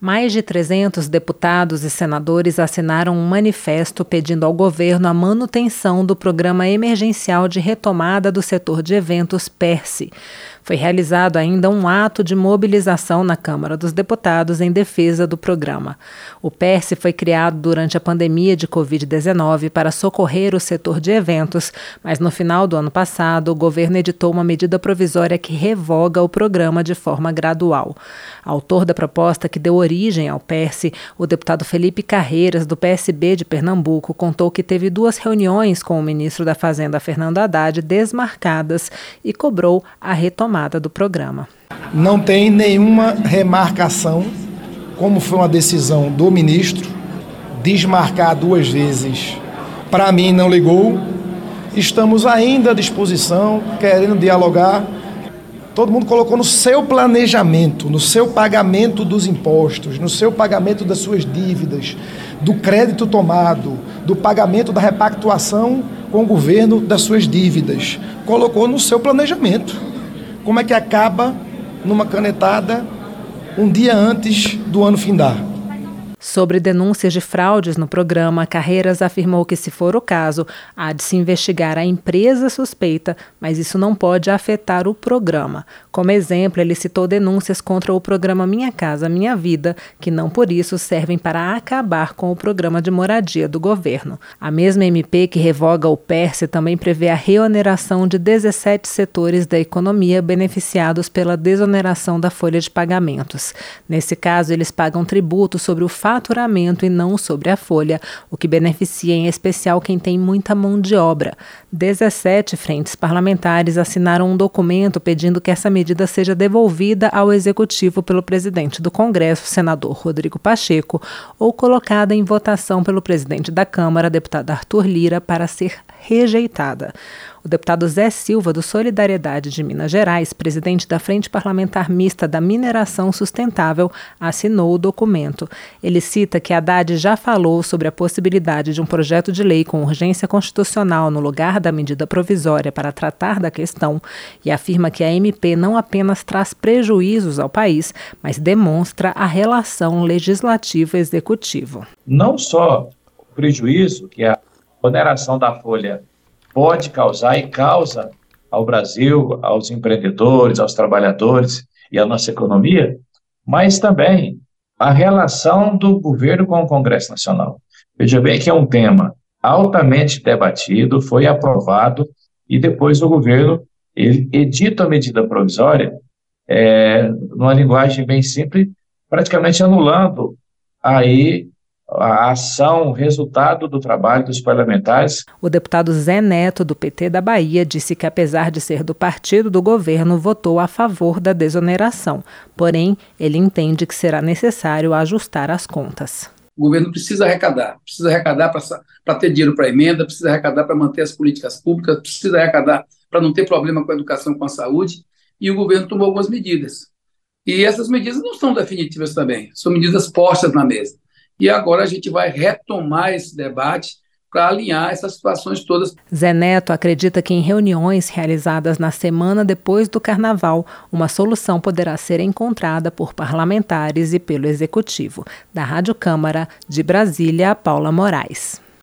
Mais de 300 deputados e senadores assinaram um manifesto pedindo ao governo a manutenção do Programa Emergencial de Retomada do Setor de Eventos PERSE. Foi realizado ainda um ato de mobilização na Câmara dos Deputados em defesa do programa. O PERSE foi criado durante a pandemia de Covid-19 para socorrer o setor de eventos, mas no final do ano passado, o governo editou uma medida provisória que revoga o programa de forma gradual. Autor da proposta que deu origem ao PERSE, o deputado Felipe Carreiras, do PSB de Pernambuco, contou que teve duas reuniões com o ministro da Fazenda, Fernando Haddad, desmarcadas e cobrou a retomada do programa. Não tem nenhuma remarcação, como foi uma decisão do ministro, desmarcar duas vezes. Para mim, não ligou. Estamos ainda à disposição, querendo dialogar Todo mundo colocou no seu planejamento, no seu pagamento dos impostos, no seu pagamento das suas dívidas, do crédito tomado, do pagamento da repactuação com o governo das suas dívidas. Colocou no seu planejamento. Como é que acaba numa canetada um dia antes do ano findar? Sobre denúncias de fraudes no programa, Carreiras afirmou que, se for o caso, há de se investigar a empresa suspeita, mas isso não pode afetar o programa. Como exemplo, ele citou denúncias contra o programa Minha Casa Minha Vida, que não por isso servem para acabar com o programa de moradia do governo. A mesma MP que revoga o PERSE também prevê a reoneração de 17 setores da economia beneficiados pela desoneração da folha de pagamentos. Nesse caso, eles pagam tributo sobre o faturamento e não sobre a folha, o que beneficia em especial quem tem muita mão de obra. 17 frentes parlamentares assinaram um documento pedindo que essa medida seja devolvida ao Executivo pelo presidente do Congresso, senador Rodrigo Pacheco, ou colocada em votação pelo presidente da Câmara, deputado Arthur Lira, para ser rejeitada. O deputado Zé Silva, do Solidariedade de Minas Gerais, presidente da Frente Parlamentar Mista da Mineração Sustentável, assinou o documento. Ele cita que Haddad já falou sobre a possibilidade de um projeto de lei com urgência constitucional no lugar da medida provisória para tratar da questão e afirma que a MP não apenas traz prejuízos ao país, mas demonstra a relação legislativo-executivo. Não só o prejuízo que a oneração da folha pode causar e causa ao Brasil, aos empreendedores, aos trabalhadores e à nossa economia, mas também a relação do governo com o Congresso Nacional. Veja bem que é um tema altamente debatido, foi aprovado e depois o governo ele edita a medida provisória é, numa linguagem bem simples, praticamente anulando aí a ação, o resultado do trabalho dos parlamentares. O deputado Zé Neto, do PT da Bahia, disse que, apesar de ser do partido do governo, votou a favor da desoneração. Porém, ele entende que será necessário ajustar as contas. O governo precisa arrecadar, precisa arrecadar para ter dinheiro para emenda, precisa arrecadar para manter as políticas públicas, precisa arrecadar para não ter problema com a educação, com a saúde, e o governo tomou algumas medidas. E essas medidas não são definitivas também, são medidas postas na mesa. E agora a gente vai retomar esse debate para alinhar essas situações todas. Zé Neto acredita que em reuniões realizadas na semana depois do carnaval, uma solução poderá ser encontrada por parlamentares e pelo executivo. Da Rádio Câmara de Brasília, Paula Moraes.